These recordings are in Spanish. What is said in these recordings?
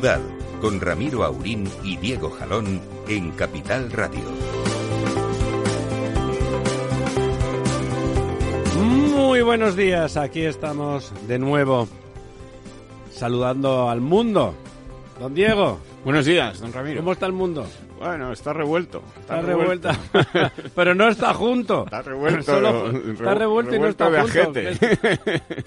Ciudad, con Ramiro Aurín y Diego Jalón en Capital Radio. Muy buenos días, aquí estamos de nuevo saludando al mundo. Don Diego. Buenos días, don Ramiro. ¿Cómo está el mundo? Bueno, está revuelto. Está, revuelta. Pero no está junto. Está revuelto. Solo- está revuelto y no está de junto.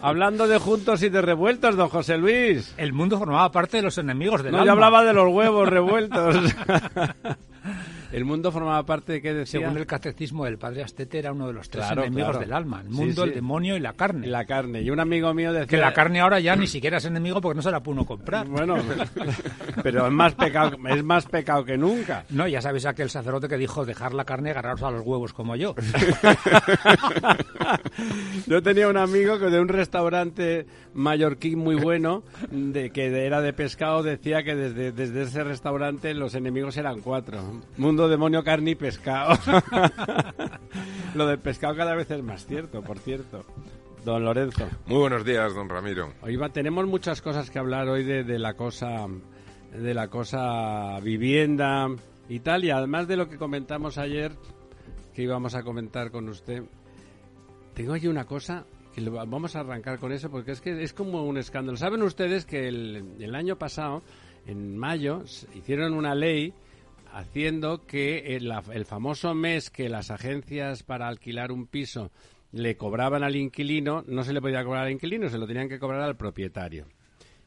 Hablando de juntos y de revueltos, don José Luis. El mundo formaba parte de los enemigos del No, alma. yo hablaba de los huevos revueltos. el mundo formaba parte de qué decía. Según el catecismo del padre Astete, era uno de los tres Claro, enemigos claro. del alma. El mundo, sí. el demonio y la carne. la carne. Y un amigo mío decía Que la carne ahora ya ni siquiera es enemigo porque no se la puede uno comprar. Bueno, pero es más pecado, es más pecado que nunca. No, ya sabéis aquel sacerdote que dijo dejar la carne y agarraros a los huevos como yo. Yo tenía un amigo que de un restaurante mallorquín muy bueno, de que era de pescado, decía que desde, desde ese restaurante los enemigos eran cuatro. Mundo, demonio, carne y pescado. Lo del pescado cada vez es más cierto, por cierto. Don Lorenzo. Muy buenos días, don Ramiro. Hoy va- tenemos muchas cosas que hablar hoy de, de la cosa de la cosa vivienda y tal y además de lo que comentamos ayer que íbamos a comentar con usted tengo aquí una cosa que lo- vamos a arrancar con eso porque es que es como un escándalo saben ustedes que el, el año pasado en mayo hicieron una ley haciendo que el, la- el famoso mes que las agencias para alquilar un piso le cobraban al inquilino, no se le podía cobrar al inquilino, se lo tenían que cobrar al propietario.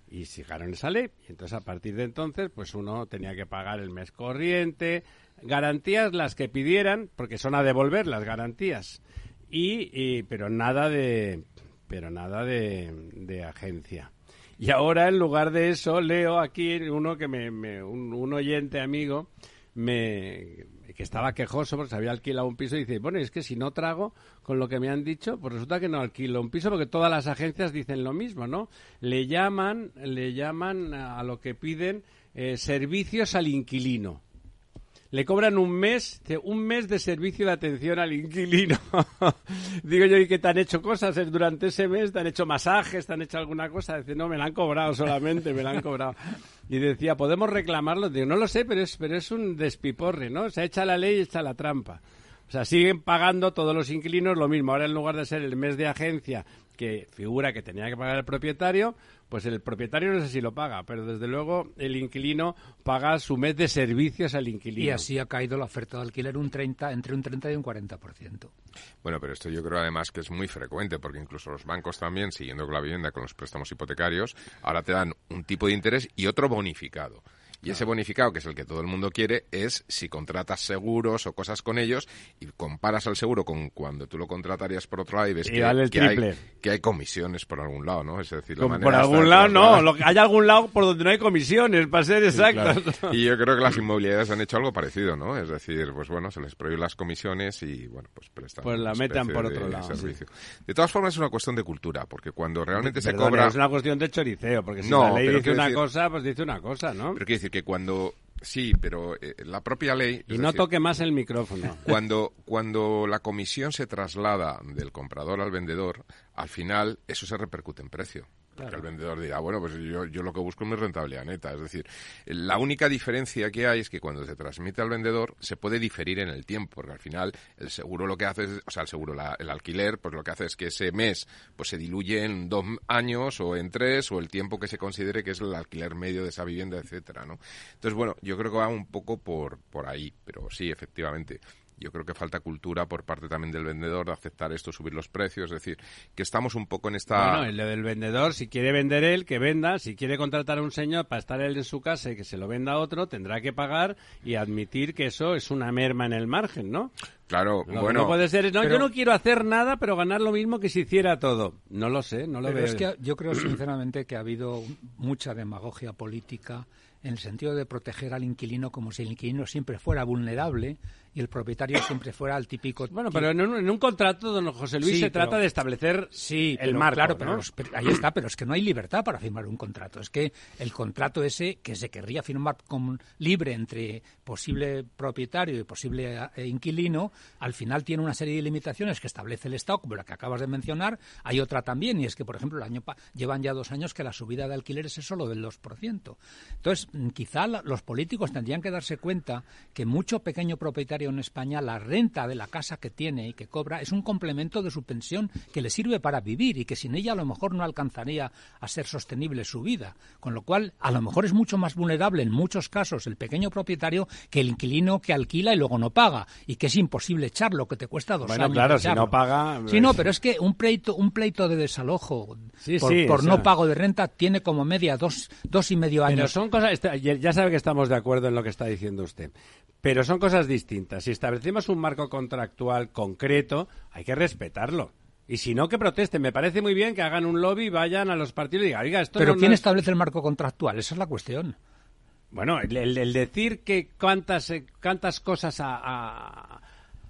Y fijaron esa ley, y entonces a partir de entonces, pues uno tenía que pagar el mes corriente, garantías las que pidieran, porque son a devolver las garantías, y, y- pero nada de, pero nada de, de agencia. Y ahora, en lugar de eso, leo aquí uno que me, me- un, un oyente amigo me que estaba quejoso porque se había alquilado un piso y dice, bueno, es que si no trago con lo que me han dicho, pues resulta que no alquilo un piso porque todas las agencias dicen lo mismo, ¿no? Le llaman, le llaman a lo que piden eh, servicios al inquilino. Le cobran un mes, un mes de servicio de atención al inquilino. Digo yo, ¿y qué te han hecho cosas durante ese mes? ¿Te han hecho masajes? ¿Te han hecho alguna cosa? Dice, no, me la han cobrado solamente, me la han cobrado. Y decía, ¿podemos reclamarlo? Digo, no lo sé, pero es, pero es un despiporre, ¿no? Se echa la ley y echa la trampa. O sea, siguen pagando todos los inquilinos lo mismo. Ahora, en lugar de ser el mes de agencia que figura que tenía que pagar el propietario, pues el propietario no sé si lo paga, pero desde luego el inquilino paga su mes de servicios al inquilino. Y así ha caído la oferta de alquiler un 30, entre un 30 y un 40%. Bueno, pero esto yo creo además que es muy frecuente, porque incluso los bancos también, siguiendo con la vivienda, con los préstamos hipotecarios, ahora te dan un tipo de interés y otro bonificado. Y ese bonificado, que es el que todo el mundo quiere, es si contratas seguros o cosas con ellos y comparas al seguro con cuando tú lo contratarías por otro lado y ves Y que, vale el que hay, triple. que hay comisiones por algún lado, ¿no? Es decir, la Como manera por de algún lado no, trasladar- lo que- hay algún lado por donde no hay comisiones, para ser Sí, exactos. claro. Y yo creo que las inmobiliarias han hecho algo parecido, ¿no? Es decir, pues bueno, se les prohíben las comisiones y, bueno, pues prestan Pues la metan por de otro lado, servicio. De todas formas, es una cuestión de cultura, porque cuando realmente se cobra... Es una cuestión de choriceo, porque si No, la ley dice una decir- cosa, pues dice una cosa, ¿no? Pero quiere decir que cuando... Sí, pero eh, la propia ley... Y no decir, toque más el micrófono. Cuando, cuando la comisión se traslada del comprador al vendedor, al final eso se repercute en precio. Porque el vendedor dirá, bueno, pues yo, yo lo que busco es mi rentabilidad neta. Es decir, la única diferencia que hay es que cuando se transmite al vendedor se puede diferir en el tiempo, porque al final el seguro lo que hace es, o sea, el seguro, el alquiler, pues lo que hace es que ese mes pues se diluye en dos años o en tres o el tiempo que se considere que es el alquiler medio de esa vivienda, etcétera, ¿no? Entonces, bueno, yo creo que va un poco por, por ahí, pero sí, efectivamente yo creo que falta cultura por parte también del vendedor de aceptar esto, subir los precios, es decir, que estamos un poco en esta... Bueno, el del vendedor, si quiere vender él, que venda, si quiere contratar a un señor para estar él en su casa y que se lo venda a otro, tendrá que pagar y admitir que eso es una merma en el margen, ¿no? Claro, bueno. No puede ser, no, yo no quiero hacer nada, pero ganar lo mismo que si hiciera todo. No lo sé, no lo pero veo. Es que yo creo sinceramente que ha habido mucha demagogia política en el sentido de proteger al inquilino como si el inquilino siempre fuera vulnerable y el propietario siempre fuera el típico. Bueno, pero en un, contrato, don José Luis, se trata de establecer sí, el marco. Claro, pero, ahí está, pero es que no hay libertad para firmar un contrato. Es que el contrato ese que se querría firmar con, libre entre posible propietario y posible eh, inquilino, al final tiene una serie de limitaciones que establece el Estado, como la que acabas de mencionar. Hay otra también, y es que, por ejemplo, el año llevan ya dos años que la subida de alquileres es solo del 2%. Entonces, quizá los políticos tendrían que darse cuenta que mucho pequeño propietario en España, la renta de la casa que tiene y que cobra es un complemento de su pensión que le sirve para vivir y que sin ella a lo mejor no alcanzaría a ser sostenible su vida. Con lo cual, a lo mejor es mucho más vulnerable en muchos casos el pequeño propietario que el inquilino que alquila y luego no paga y que es imposible echarlo, que te cuesta dos bueno, años. claro, si no paga. Sí, no, pero es que un pleito, un pleito de desalojo por, no pago de renta tiene como media dos, dos y medio años. Pero son cosas. Ya sabe que estamos de acuerdo en lo que está diciendo usted. Pero son cosas distintas. Si establecemos un marco contractual concreto, hay que respetarlo. Y si no, que protesten. Me parece muy bien que hagan un lobby, vayan a los partidos y digan, oiga, esto Pero ¿quién establece el marco contractual? Esa es la cuestión. Bueno, el, decir que cuántas, eh, cuántas cosas a,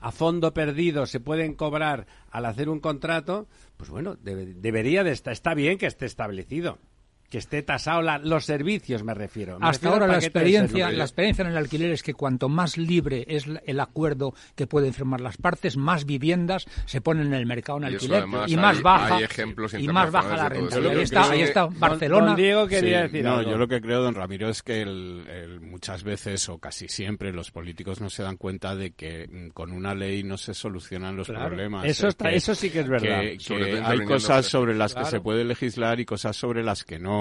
a, fondo perdido se pueden cobrar al hacer un contrato, pues bueno, debería de estar, está bien que esté establecido que esté tasado los servicios, me refiero. Hasta ahora la experiencia, la experiencia en el alquiler es que cuanto más libre es el acuerdo que pueden firmar las partes, más viviendas se ponen en el mercado en alquiler y, más baja y más baja la renta. Ahí está, ahí está Barcelona. Diego quería decir no, yo lo que creo, don Ramiro, es que muchas veces o casi siempre los políticos no se dan cuenta de que mm, con una ley no se solucionan los problemas. Eso, está, eso sí que es verdad. hay cosas sobre las que se puede legislar y cosas sobre las que no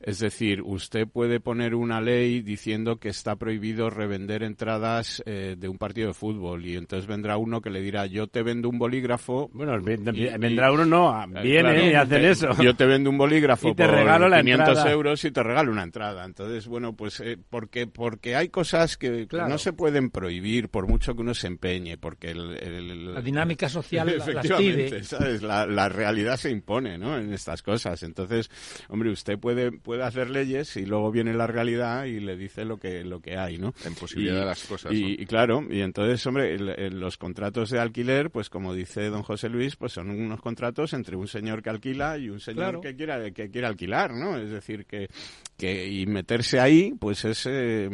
es decir, usted puede poner una ley diciendo que está prohibido revender entradas eh, de un partido de fútbol y entonces vendrá uno que le dirá, yo te vendo un bolígrafo. Bueno, vendrá uno, no, eh, viene y hacen eso. Yo te vendo un bolígrafo y te por regalo la 500 euros y te regalo una entrada. Entonces, bueno, pues eh, porque, porque hay cosas que, no se pueden prohibir por mucho que uno se empeñe, porque la dinámica social efectivamente, La, la realidad se impone, ¿no? En estas cosas. Entonces, hombre, usted puede, puede hacer leyes y luego viene la realidad y le dice lo que, lo que hay, ¿no? En posibilidad de las cosas. Y, claro, y entonces, hombre, los contratos de alquiler, pues como dice don José Luis, pues son unos contratos entre un señor que alquila y un señor que quiera que quiere alquilar, ¿no? Es decir, que, que y meterse ahí, pues es eh,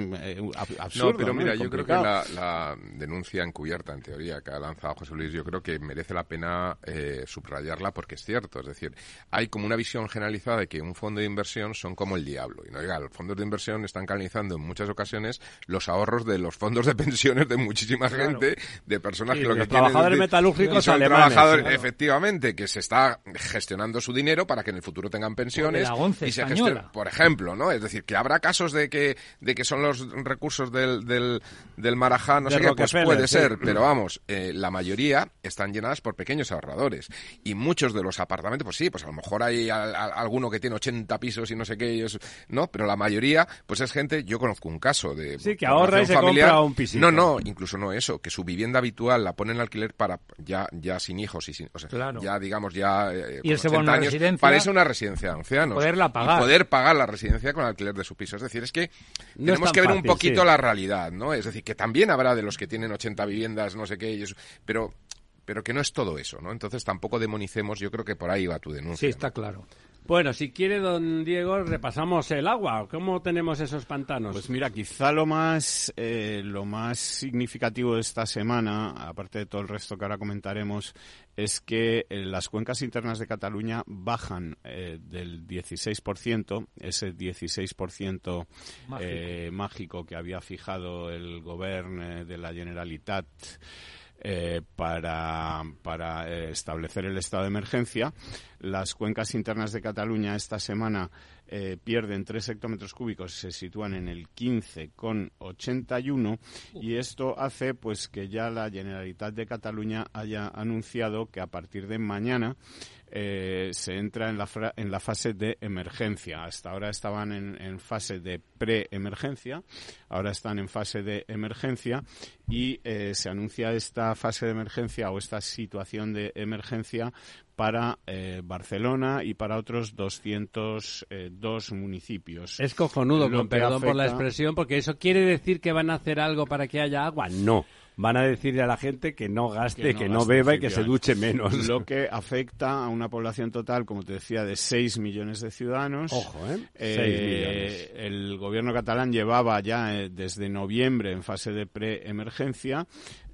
absurdo. No, pero mira, yo creo que la, la, denuncia encubierta, en teoría, que ha lanzado José Luis, yo creo que merece la pena eh, subrayarla porque es cierto. Es decir, hay como una visión generalizada de que un fondo de inversión son como el diablo. Y no diga, los fondos de inversión están canalizando en muchas ocasiones los ahorros de los fondos de pensiones de muchísima gente, de personas que lo que los trabajadores metalúrgicos son trabajadores, efectivamente, que se está gestionando su dinero para que en el futuro tengan pensiones y se por ejemplo, ¿no? Es decir, que habrá casos de que de que son los recursos del del, del Marajá, no sé qué, pues puede ser, pero vamos, eh, la mayoría están llenadas por pequeños ahorradores y muchos de los apartamentos, pues sí, pues a lo mejor hay alguno que tiene 80 pisos y no sé qué, ¿no? Pero la mayoría, pues es gente, yo conozco un caso de... Sí, que ahorra y se compra un pisito. No, no, incluso no eso, que su vivienda habitual la ponen en alquiler para ya ya sin hijos y sin... O sea, ya digamos ya... Eh, y ese bono años, residencia... Parece una residencia de ancianos. Poderla pagar. Y poder pagar la residencia con el alquiler de su piso. Es decir, es que tenemos que ver un poquito la realidad, ¿no? Es decir, que también habrá de los que tienen 80 viviendas, no sé qué, eso, pero pero que no es todo eso, ¿no? Entonces tampoco demonicemos, yo creo que por ahí va tu denuncia. Sí, está claro. Bueno, si quiere, don Diego, repasamos el agua. ¿Cómo tenemos esos pantanos? Pues mira, quizá lo más, eh, lo más significativo de esta semana, aparte de todo el resto que ahora comentaremos, es que eh, las cuencas internas de Cataluña bajan eh, del 16%, ese 16% mágico. mágico que había fijado el gobierno de la Generalitat eh, para, para eh, establecer el estado de emergencia. Las cuencas internas de Cataluña esta semana eh, pierden 3 hectómetros cúbicos, se sitúan en el 15,81 y esto hace pues que ya la Generalitat de Cataluña haya anunciado que a partir de mañana eh, se entra en la, en la fase de emergencia. Hasta ahora estaban en, fase de pre-emergencia, ahora están en fase de emergencia y eh, se anuncia esta fase de emergencia o esta situación de emergencia para eh, Barcelona y para otros 202 municipios. Es cojonudo, con perdón por la expresión, porque eso quiere decir que van a hacer algo para que haya agua. No van a decirle a la gente que no gaste, que no, beba y que se duche menos. Lo que afecta a una población total, como te decía, de 6 millones de ciudadanos. Ojo, ¿eh? eh el gobierno catalán llevaba ya eh, desde noviembre en fase de pre-emergencia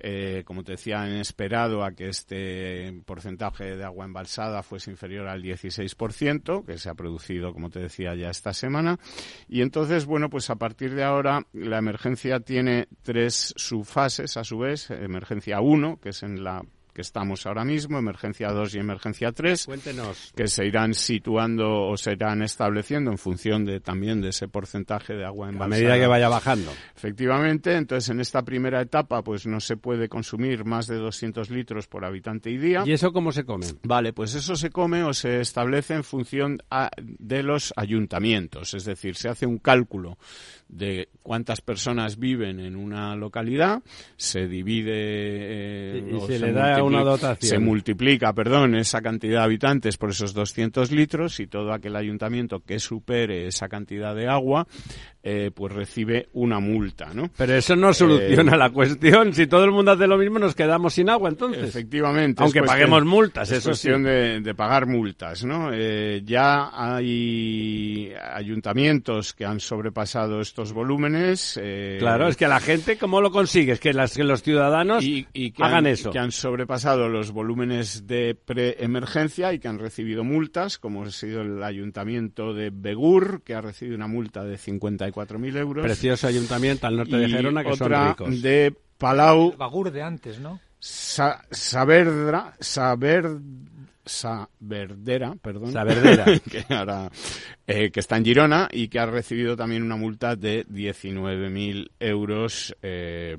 eh, como te decía, han esperado a que este porcentaje de agua embalsada fuese inferior al 16%, que se ha producido, como te decía, ya esta semana. Y entonces, bueno, pues a partir de ahora la emergencia tiene tres subfases, a su vez. Emergencia 1, que es en la que estamos ahora mismo, emergencia 2 y emergencia 3, Cuéntenos. que se irán situando o se irán estableciendo en función de también de ese porcentaje de agua embalsada. A medida que vaya bajando. Efectivamente, entonces en esta primera etapa pues no se puede consumir más de 200 litros por habitante y día. ¿Y eso cómo se come? Vale, pues eso se come o se establece en función de los ayuntamientos, es decir, se hace un cálculo de cuántas personas viven en una localidad, se divide eh, y se, le da una dotación. Se multiplica, perdón, esa cantidad de habitantes por esos 200 litros y todo aquel ayuntamiento que supere esa cantidad de agua eh, pues recibe una multa, ¿no? Pero eso no soluciona eh, la cuestión. Si todo el mundo hace lo mismo, nos quedamos sin agua, entonces. Efectivamente. Aunque paguemos multas, es cuestión de, pagar multas, ¿no? Eh, ya hay ayuntamientos que han sobrepasado estos volúmenes. claro, es que la gente, ¿cómo lo consigue? Es que, las, que los ciudadanos y, que hagan han, eso. Que han sobrepasado los volúmenes de preemergencia y que han recibido multas, como ha sido el ayuntamiento de Begur, que ha recibido una multa de 50 euros. Precioso ayuntamiento al norte de Gerona que son ricos. de Palau. Bagur de antes, ¿no? Sa Saberdra, Saber Saberdera, perdón. Saberdera. que, ahora, eh, que está en Girona y que ha recibido también una multa de 19.000 euros, eh,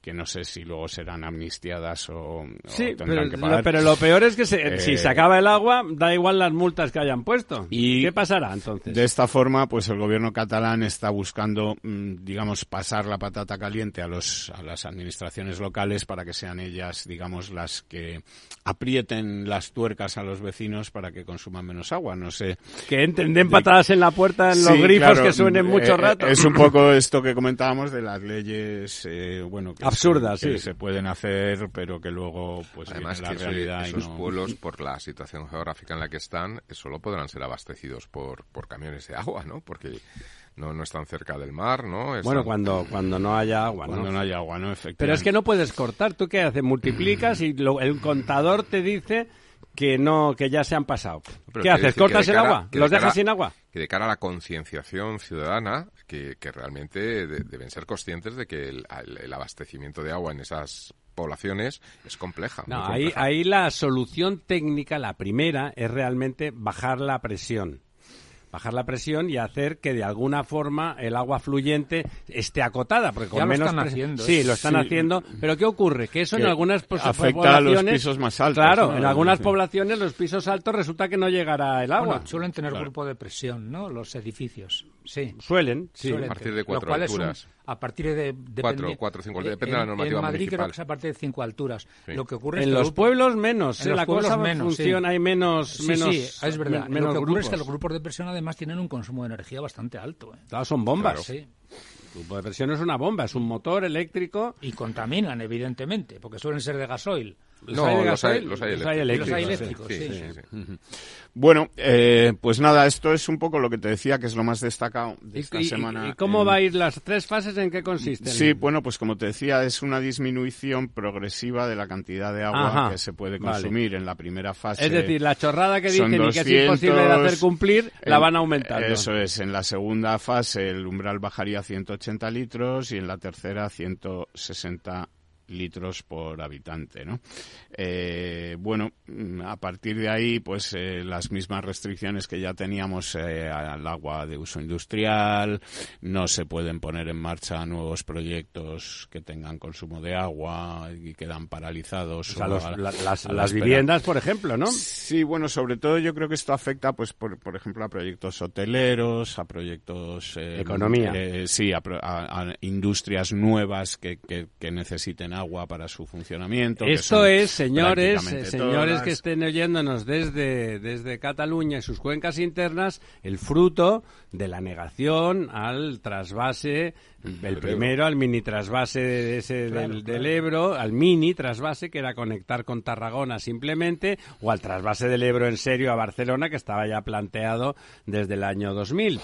que no sé si luego serán amnistiadas o, sí, tendrán que pagar. pero lo peor es que si se acaba el agua, da igual las multas que hayan puesto. ¿Y qué pasará entonces? De esta forma, pues el gobierno catalán está buscando, mm, digamos, pasar la patata caliente a, los, a las administraciones locales para que sean ellas, digamos, las que aprieten las tuercas a los vecinos para que consuman menos agua. No sé. Que entenden patadas en la puerta en los grifos que suenen mucho eh, rato. Es un poco esto que comentábamos de las leyes, eh, bueno, que absurdas, se, se pueden hacer, pero que luego, pues, además la que realidad esos pueblos, por la situación geográfica en la que están, solo podrán ser abastecidos por, por camiones de agua, ¿no? Porque no, no están cerca del mar, ¿no? Bueno, cuando, cuando no haya agua, Cuando no haya agua, ¿no? Efectivamente. Pero es que no puedes cortar. ¿Tú qué haces? Multiplicas y el contador te dice que no que ya se han pasado. ¿Qué haces? ¿Cortas el agua? ¿Los dejas sin agua? Que de cara a la concienciación ciudadana, que, que realmente deben ser conscientes de que el, abastecimiento de agua en esas poblaciones es compleja. No, ahí, ahí la solución técnica, la primera, es realmente bajar la presión bajar la presión y hacer que de alguna forma el agua fluyente esté acotada, porque con menos lo están haciendo. Sí, lo están haciendo, pero ¿qué ocurre? Que eso en algunas afecta a los pisos más altos. Claro, en algunas poblaciones los pisos altos resulta que no llegará el agua. suelen tener grupo de presión, ¿no? Los edificios. Sí. Suelen, sí. a partir de cuatro alturas a partir de... Cuatro, cuatro, cinco, depende de la normativa En Madrid municipal. creo que es a partir de cinco alturas. Lo que ocurre en es que los pueblos menos, en ¿eh? la cosa menos, funciona, hay menos... Sí, menos, sí, es verdad. lo que ocurre es que los grupos de presión además tienen un consumo de energía bastante alto. ¿eh? Claro, son bombas. Sí. El grupo de presión es una bomba, es un motor eléctrico. Y contaminan, evidentemente, porque suelen ser de gasoil. No, los hay, los hay, eléctricos. Bueno, eh, pues nada, esto es un poco lo que te decía que es lo más destacado de esta semana. ¿Y cómo va a ir las tres fases? ¿En qué consisten? Sí, bueno, pues como te decía, es una disminución progresiva de la cantidad de agua que se puede consumir en la primera fase. Es decir, la chorrada que dicen y que es imposible de hacer cumplir, la van aumentando. Eso es, en la segunda fase el umbral bajaría a 180 litros y en la tercera a 160 litros por habitante, ¿no? Eh, bueno, a partir de ahí, pues eh, las mismas restricciones que ya teníamos eh, al agua de uso industrial, no se pueden poner en marcha nuevos proyectos que tengan consumo de agua y quedan paralizados. las, viviendas, por ejemplo, ¿no? Sí, bueno, sobre todo yo creo que esto afecta, pues, por, por ejemplo, a proyectos hoteleros, a proyectos... Economía. sí, a, industrias nuevas que, que, que necesiten agua para su funcionamiento. Esto es, señores, señores que estén oyéndonos desde, desde Cataluña y sus cuencas internas, el fruto de la negación al trasvase, el primero al mini trasvase ese del, del, Ebro, al mini trasvase que era conectar con Tarragona simplemente, o al trasvase del Ebro en serio a Barcelona que estaba ya planteado desde el año 2000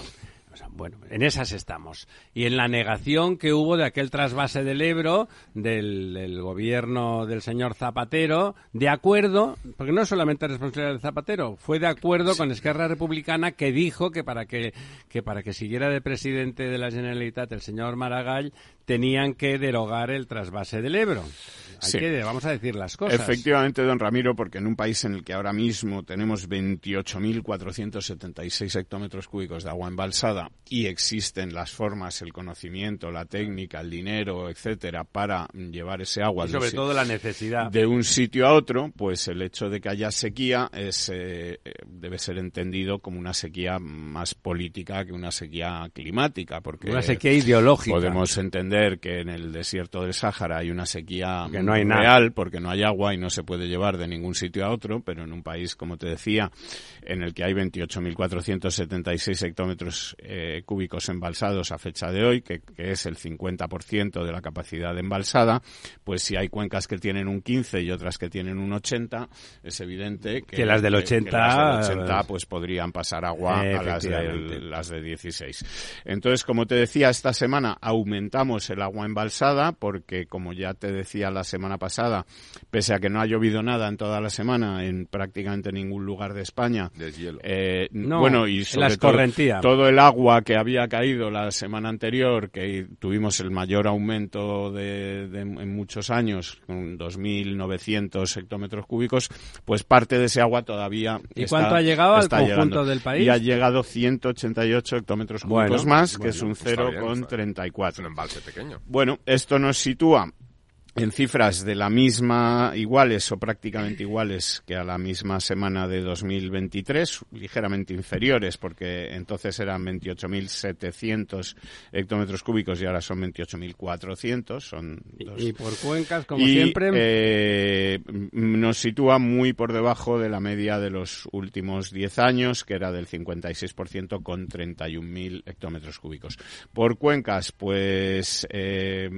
bueno, en esas estamos. Y en la negación que hubo de aquel trasvase del Ebro, del, gobierno del señor Zapatero, de acuerdo, porque no es solamente responsabilidad del Zapatero, fue de acuerdo con Esquerra Republicana que dijo que para que, que para que siguiera de presidente de la Generalitat el señor Maragall, tenían que derogar el trasvase del Ebro vamos a decir las cosas. Efectivamente, don Ramiro, porque en un país en el que ahora mismo tenemos 28.476 hectómetros cúbicos de agua embalsada y existen las formas, el conocimiento, la técnica, el dinero, etcétera, para llevar ese agua. sobre todo la necesidad. De un sitio a otro, pues el hecho de que haya sequía es, eh, debe ser entendido como una sequía más política que una sequía climática. Porque una sequía ideológica. Podemos entender que en el desierto del Sáhara hay una sequía que no hay real porque no hay agua y no se puede llevar de ningún sitio a otro, pero en un país, como te decía, en el que hay 28.476 hectómetros eh, cúbicos embalsados a fecha de hoy, que, es el 50% de la capacidad embalsada, pues si hay cuencas que tienen un 15 y otras que tienen un 80, es evidente que, las del 80, pues podrían pasar agua a las de, las de 16. Entonces, como te decía, esta semana aumentamos el agua embalsada porque, como ya te decía la semana pasada, pese a que no ha llovido nada en toda la semana en prácticamente ningún lugar de España. Eh, bueno, y sobre todo, el agua que había caído la semana anterior, que tuvimos el mayor aumento de, en muchos años, con 2.900 hectómetros cúbicos, pues parte de ese agua todavía ¿Y cuánto ha llegado al conjunto del país? Y ha llegado 188 hectómetros cúbicos más, que es un 0,34. un embalse Bueno, esto nos sitúa en cifras de la misma iguales o prácticamente iguales que a la misma semana de 2023, ligeramente inferiores porque entonces eran 28.700 hectómetros cúbicos y ahora son 28.400. Son Y por cuencas, como siempre. Eh, nos sitúa muy por debajo de la media de los últimos 10 años, que era del 56% con 31.000 hectómetros cúbicos. Por cuencas, pues eh,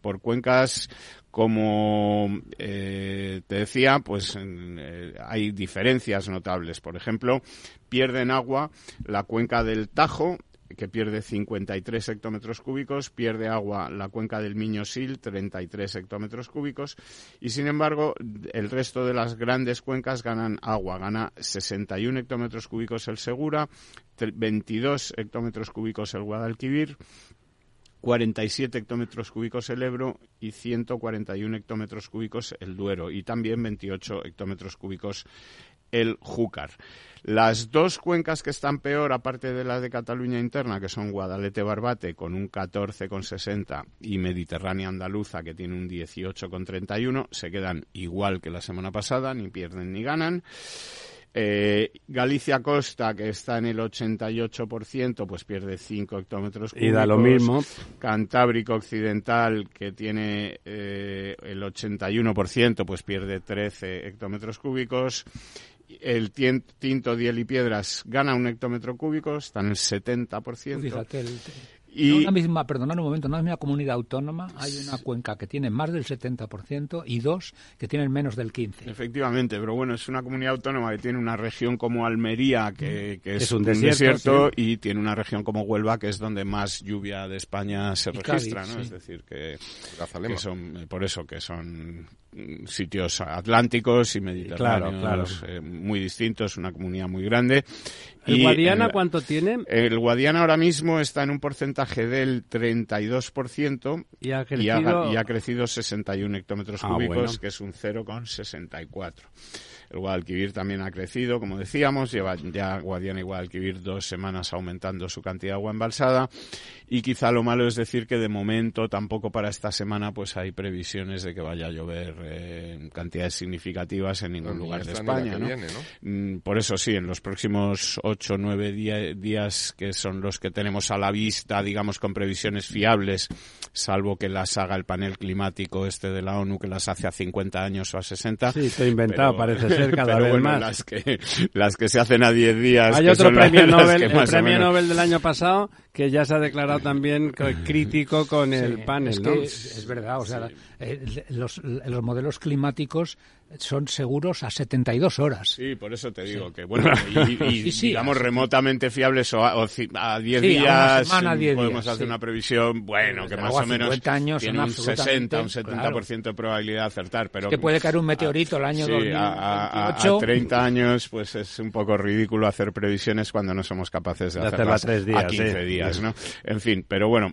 por cuencas como eh, te decía, pues eh, hay diferencias notables. Por ejemplo, pierden agua la cuenca del Tajo que pierde 53 hectómetros cúbicos, pierde agua la cuenca del Miño-Sil, 33 hectómetros cúbicos, y sin embargo el resto de las grandes cuencas ganan agua, gana 61 hectómetros cúbicos el Segura, 22 hectómetros cúbicos el Guadalquivir, 47 hectómetros cúbicos el Ebro y 141 hectómetros cúbicos el Duero y también 28 hectómetros cúbicos el Júcar. Las dos cuencas que están peor, aparte de la de Cataluña interna, que son Guadalete-Barbate con un 14,60 y Mediterránea Andaluza, que tiene un 18,31, se quedan igual que la semana pasada, ni pierden ni ganan. Eh, Galicia Costa, que está en el 88%, pues pierde 5 hectómetros cúbicos. Y da lo mismo. Cantábrico Occidental, que tiene eh, el 81%, pues pierde 13 hectómetros cúbicos. El tinto, diel y piedras gana un hectómetro cúbico, está en el 70%. Fíjate, Y... una misma, perdonad un momento, en una misma comunidad autónoma hay una cuenca que tiene más del 70% y dos que tienen menos del 15%. Efectivamente, pero bueno, es una comunidad autónoma que tiene una región como Almería, que, es, un desierto, y tiene una región como Huelva, que es donde más lluvia de España se registra, ¿no? Es decir, que, son, por eso, que son sitios atlánticos y mediterráneos eh, muy distintos, una comunidad muy grande. ¿El Guadiana cuánto tiene? El Guadiana ahora mismo está en un porcentaje del 32% y ha crecido, y ha, crecido 61 hectómetros ah, cúbicos, que es un 0,64. El Guadalquivir también ha crecido, como decíamos, lleva ya Guadiana y Guadalquivir dos semanas aumentando su cantidad de agua embalsada y quizá lo malo es decir que de momento tampoco para esta semana pues hay previsiones de que vaya a llover eh, cantidades significativas en ningún lugar de España. Mm, por eso sí, en los próximos ocho o nueve días que son los que tenemos a la vista, digamos con previsiones fiables, salvo que las haga el panel climático este de la ONU que las hace a 50 años o a 60. Sí, estoy inventado, parece ser cada vez más. Las que, las que se hacen a 10 días. Hay otro premio Nobel, el premio Nobel del año pasado que ya se ha declarado también crítico con el panel, es ¿no? es verdad, o sea, eh, los, los, modelos climáticos son seguros a 72 horas. Sí, por eso te digo que, bueno, y, digamos remotamente fiables o a, 10 días podemos hacer una previsión, bueno, que más o menos tiene un 60, un 70% de probabilidad de acertar, pero... que puede caer un meteorito el año sí, A, a, 30 años, pues es un poco ridículo hacer previsiones cuando no somos capaces de, de hacerlas a 15 días, ¿no? En fin, pero bueno,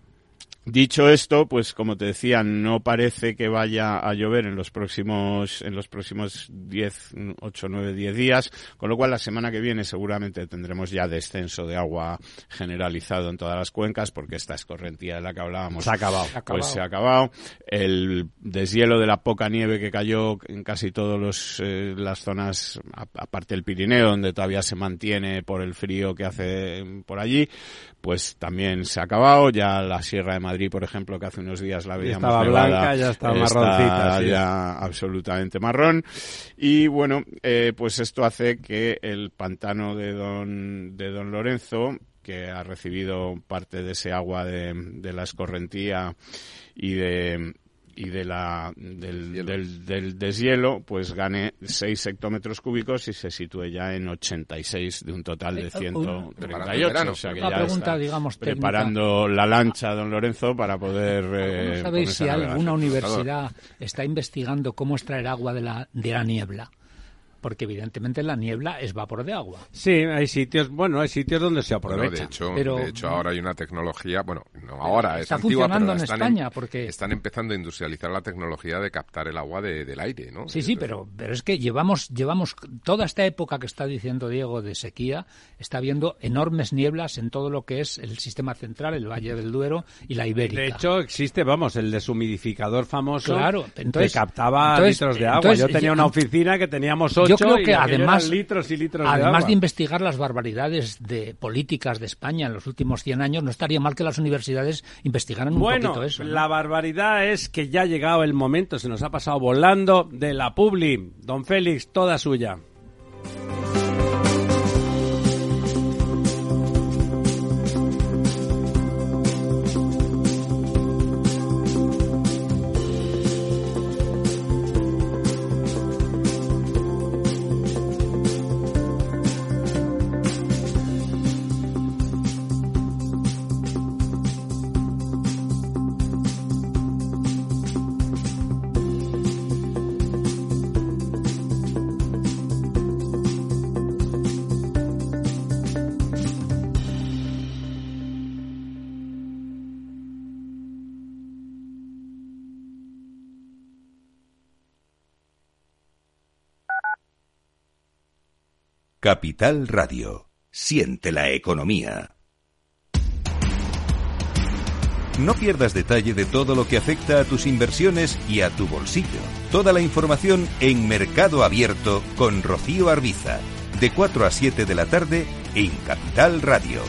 Dicho esto, pues como te decía, no parece que vaya a llover en los próximos, en los próximos 10, 8, 9, 10 días, con lo cual la semana que viene seguramente tendremos ya descenso de agua generalizado en todas las cuencas, porque esta escorrentía de la que hablábamos. Se ha acabado. Pues se ha acabado. El deshielo de la poca nieve que cayó en casi todas eh, las zonas, aparte del Pirineo, donde todavía se mantiene por el frío que hace por allí, pues también se ha acabado. Ya la Sierra de Madrid, por ejemplo, que hace unos días la veíamos estaba blanca, ya está marroncita, ya absolutamente marrón. Y bueno, eh, pues esto hace que el pantano de Don de Don Lorenzo que ha recibido parte de ese agua de, de la escorrentía y de, y de la, del, del, deshielo, pues gane 6 hectómetros cúbicos y se sitúe ya en 86 de un total de 138. Eh, o sea que ya pregunta, digamos, preparando la lancha, don Lorenzo, para poder... Eh, ¿Sabéis si alguna universidad está investigando cómo extraer agua de la, de la niebla? Porque evidentemente la niebla es vapor de agua. Sí, hay sitios, bueno, hay sitios donde se aprovecha. de, hecho, de hecho, ahora hay una tecnología, bueno, no ahora, está es antigua, pero en están España porque están empezando a industrializar la tecnología de captar el agua del aire, ¿no? Sí, sí, pero pero es que llevamos llevamos toda esta época que está diciendo Diego de sequía, está habiendo enormes nieblas en todo lo que es el sistema central, el Valle del Duero y la Ibérica. De hecho, existe, vamos, el deshumidificador famoso claro, entonces, que captaba litros de agua. yo tenía una oficina que teníamos ocho yo creo que además litros y litros además de, investigar las barbaridades de políticas de España en los últimos 100 años, no estaría mal que las universidades investigaran un poquito eso. La barbaridad es que ya ha llegado el momento, se nos ha pasado volando de la Publi. Don Félix, toda suya. Capital Radio. Siente la economía. No pierdas detalle de todo lo que afecta a tus inversiones y a tu bolsillo. Toda la información en Mercado Abierto con Rocío Arbiza, de 4 a 7 de la tarde en Capital Radio.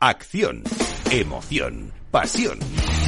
Acción, emoción, pasión.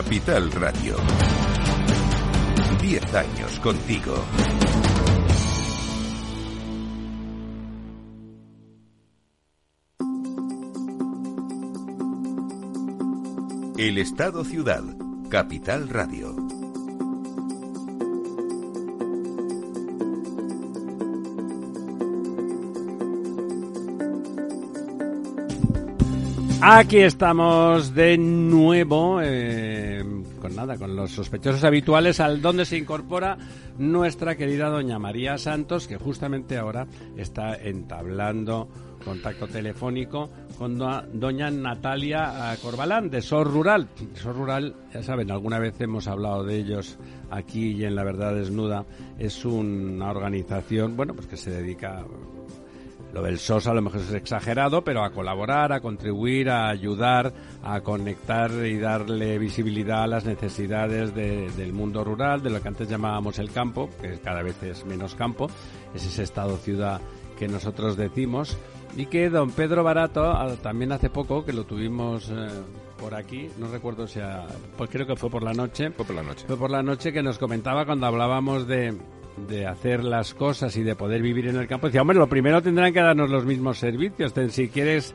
Capital Radio. Diez años contigo. El Estado Ciudad. Capital Radio. Aquí estamos de nuevo, eh, con nada, con los sospechosos habituales, al donde se incorpora nuestra querida doña María Santos, que justamente ahora está entablando contacto telefónico con doña Natalia Corbalán de SOR Rural. SOR Rural, ya saben, alguna vez hemos hablado de ellos aquí y en La Verdad Desnuda. Es una organización, bueno, pues que se dedica lo del SOS a lo mejor es exagerado, pero a colaborar, a contribuir, a ayudar, a conectar y darle visibilidad a las necesidades del mundo rural, de lo que antes llamábamos el campo, que cada vez es menos campo, es ese estado-ciudad que nosotros decimos, y que don Pedro Barato, también hace poco, que lo tuvimos... Eh, por aquí, no recuerdo si pues creo que fue por la noche. Fue por la noche. Fue por la noche que nos comentaba cuando hablábamos de, de hacer las cosas y de poder vivir en el campo, decía, hombre, lo primero tendrán que darnos los mismos servicios. Si quieres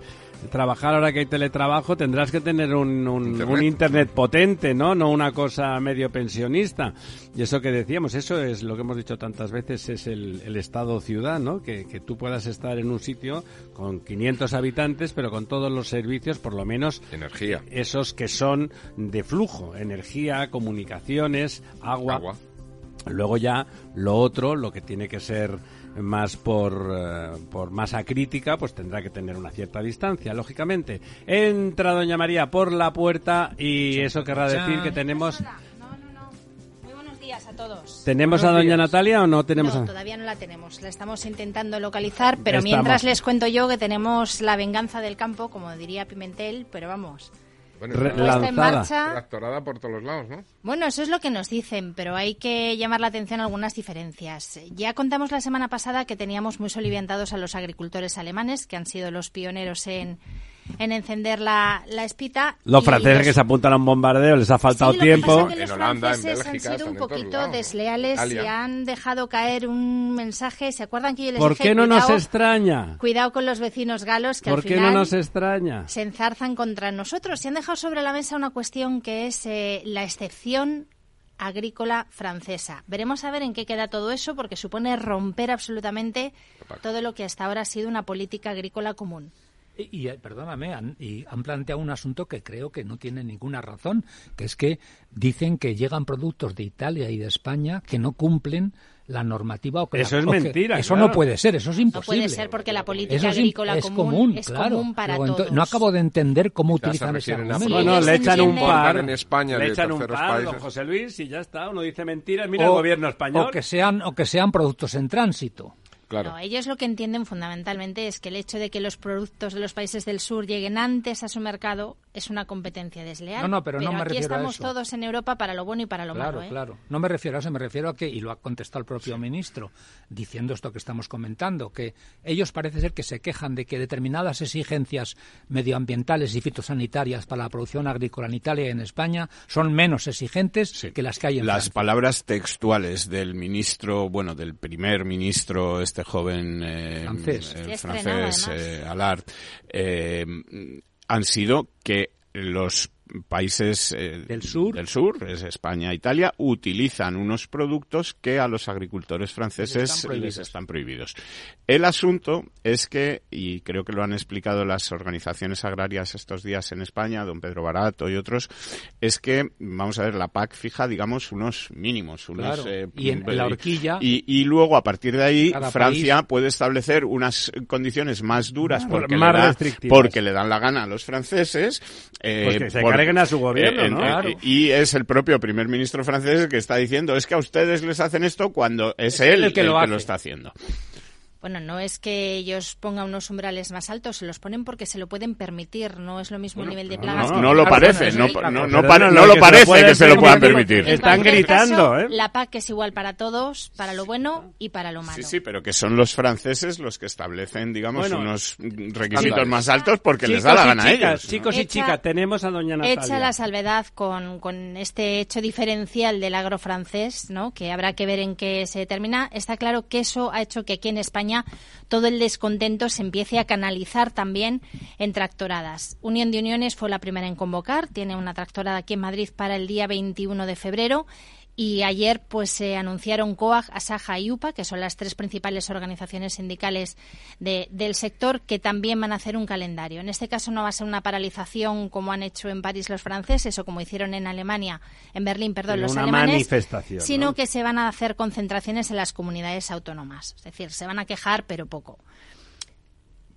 trabajar ahora que hay teletrabajo, tendrás que tener un, un, internet. potente, ¿no? No una cosa medio pensionista. Y eso que decíamos, eso es lo que hemos dicho tantas veces, es el, el estado ciudad, ¿no? Que, que, tú puedas estar en un sitio con 500 habitantes, pero con todos los servicios, por lo menos... Energía. Esos que son de flujo, energía, comunicaciones, agua. agua Luego ya lo otro, lo que tiene que ser más por, eh, por masa crítica, pues tendrá que tener una cierta distancia, lógicamente. Entra Doña María por la puerta y eso querrá decir que tenemos... Muy buenos días a todos. ¿Tenemos a Doña Natalia o no tenemos? No, todavía no la tenemos. La estamos intentando localizar, pero mientras les cuento yo que tenemos la venganza del campo, como diría Pimentel, pero vamos bueno, en marcha. por todos los lados, ¿no? Bueno, eso es lo que nos dicen, pero hay que llamar la atención a algunas diferencias. Ya contamos la semana pasada que teníamos muy soliviantados a los agricultores alemanes, que han sido los pioneros en en encender la, la espita. Los franceses que se apuntan a un bombardeo, les ha faltado tiempo. en Holanda, en Bélgica, han sido un poquito desleales y han dejado caer un mensaje. ¿Se acuerdan que yo les ¿Por qué no nos extraña? Cuidado con los vecinos galos que ¿Por al qué no nos extraña? se enzarzan contra nosotros. Y han dejado sobre la mesa una cuestión que es eh, la excepción agrícola francesa. Veremos a ver en qué queda todo eso, porque supone romper absolutamente todo lo que hasta ahora ha sido una política agrícola común. Y, eh, perdóname, han, y han planteado un asunto que creo que no tiene ninguna razón, que es que dicen que llegan productos de Italia y de España que no cumplen la normativa o que eso es mentira eso no puede ser eso es imposible no puede ser porque la política agrícola es común, es común para todos. no acabo de entender cómo utilizan ese argumento bueno le echan un par en España le echan un par don José Luis y ya está uno dice mentiras mira el gobierno español. o que sean o que sean productos en tránsito no, ellos lo que entienden fundamentalmente es que el hecho de que los productos de los países del sur lleguen antes a su mercado es una competencia desleal. No, no, pero, no me aquí estamos a todos en Europa para lo bueno y para lo malo. Claro, claro. No me refiero a eso, me refiero a que, y lo ha contestado el propio ministro, diciendo esto que estamos comentando, que ellos parece ser que se quejan de que determinadas exigencias medioambientales y fitosanitarias para la producción agrícola en Italia y en España son menos exigentes que las que hay en Las palabras textuales del ministro, bueno, del primer ministro este joven eh, francés, eh, Alard, eh, han sido que los países del sur, del sur, es España, Italia, utilizan unos productos que a los agricultores franceses les están prohibidos. El asunto es que, y creo que lo han explicado las organizaciones agrarias estos días en España, don Pedro Barato y otros, es que, vamos a ver, la PAC fija, digamos, unos mínimos, unos... y en la horquilla... Y, luego, a partir de ahí, Francia puede establecer unas condiciones más duras porque, más le, porque le dan la gana a los franceses. Eh, pues se carguen a su gobierno, ¿no? Y es el propio primer ministro francés el que está diciendo, es que a ustedes les hacen esto cuando es, él el que, lo, que lo está haciendo. Bueno, no es que ellos pongan unos umbrales más altos, se los ponen porque se lo pueden permitir. No es lo mismo el nivel de plagas. No, no lo parece, no, no, no, lo parece que se lo puedan permitir. Están gritando, ¿eh? La PAC es igual para todos, para lo bueno y para lo malo. Sí, sí, pero que son los franceses los que establecen, digamos, unos requisitos más altos porque les da la gana a ellos. Chicos y chicas, tenemos a doña Natalia. Echa la salvedad con, con este hecho diferencial del agro francés, ¿no? que habrá que ver en qué se determina. Está claro que eso ha hecho que aquí en España todo el descontento se empiece a canalizar también en tractoradas. Unión de Uniones fue la primera en convocar, tiene una tractorada aquí en Madrid para el día 21 de febrero y ayer pues se anunciaron COAG, ASAJA y UPA, que son las tres principales organizaciones sindicales del sector, que también van a hacer un calendario. En este caso no va a ser una paralización como han hecho en París los franceses o como hicieron en Alemania, en Berlín, perdón, los alemanes, sino que se van a hacer concentraciones en las comunidades autónomas. Es decir, se van a quejar, pero poco.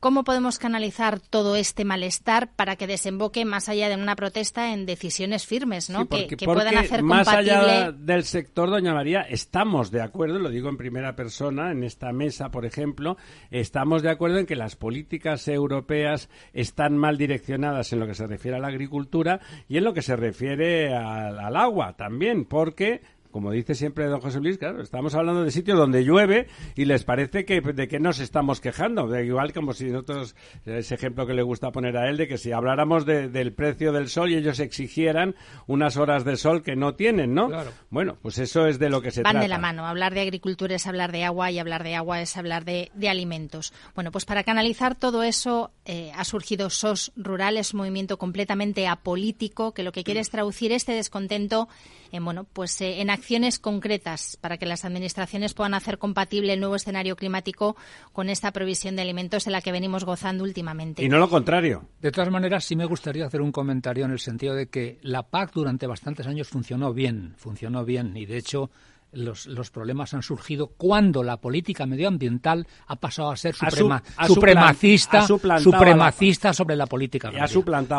¿Cómo podemos canalizar todo este malestar para que desemboque más allá de una protesta en decisiones firmes, ¿no? que, puedan hacer más allá del sector, doña María, estamos de acuerdo, lo digo en primera persona, en esta mesa, por ejemplo, estamos de acuerdo en que las políticas europeas están mal direccionadas en lo que se refiere a la agricultura y en lo que se refiere al agua también, porque como dice siempre don José Luis, claro, estamos hablando de sitios donde llueve y les parece que de qué nos estamos quejando. De igual como si nosotros, ese ejemplo que le gusta poner a él, de que si habláramos del precio del sol y ellos exigieran unas horas de sol que no tienen, ¿no? Bueno, pues eso es de lo que se Van trata. de la mano. Hablar de agricultura es hablar de agua y hablar de agua es hablar de, alimentos. Bueno, pues para canalizar todo eso eh, ha surgido SOS Rural, es un movimiento completamente apolítico que lo que quiere es traducir este descontento en, bueno, pues, eh, en acciones concretas para que las administraciones puedan hacer compatible el nuevo escenario climático con esta provisión de alimentos de la que venimos gozando últimamente. Y no lo contrario. De todas maneras, sí me gustaría hacer un comentario en el sentido de que la PAC durante bastantes años funcionó bien, funcionó bien y de hecho los, los, problemas han surgido cuando la política medioambiental ha pasado a ser supremacista, supremacista sobre la política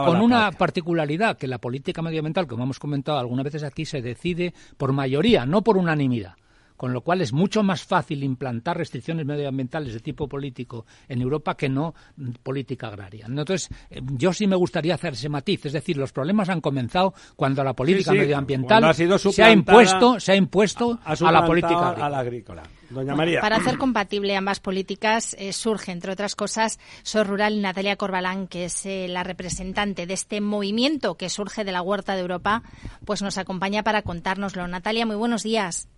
Con una particularidad, que la política medioambiental, como hemos comentado algunas veces aquí, se decide por mayoría, no por unanimidad con lo cual es mucho más fácil implantar restricciones medioambientales de tipo político en Europa que no política agraria. Entonces, eh, yo sí me gustaría hacer ese matiz, es decir, los problemas han comenzado cuando la política medioambiental se ha impuesto, se ha impuesto a la política agrícola. Doña María. Para hacer compatible ambas políticas eh, surge, entre otras cosas, Sor Rural y Natalia Corbalán, que es eh, la representante de este movimiento que surge de la Huerta de Europa, pues nos acompaña para contárnoslo. Natalia, muy buenos días.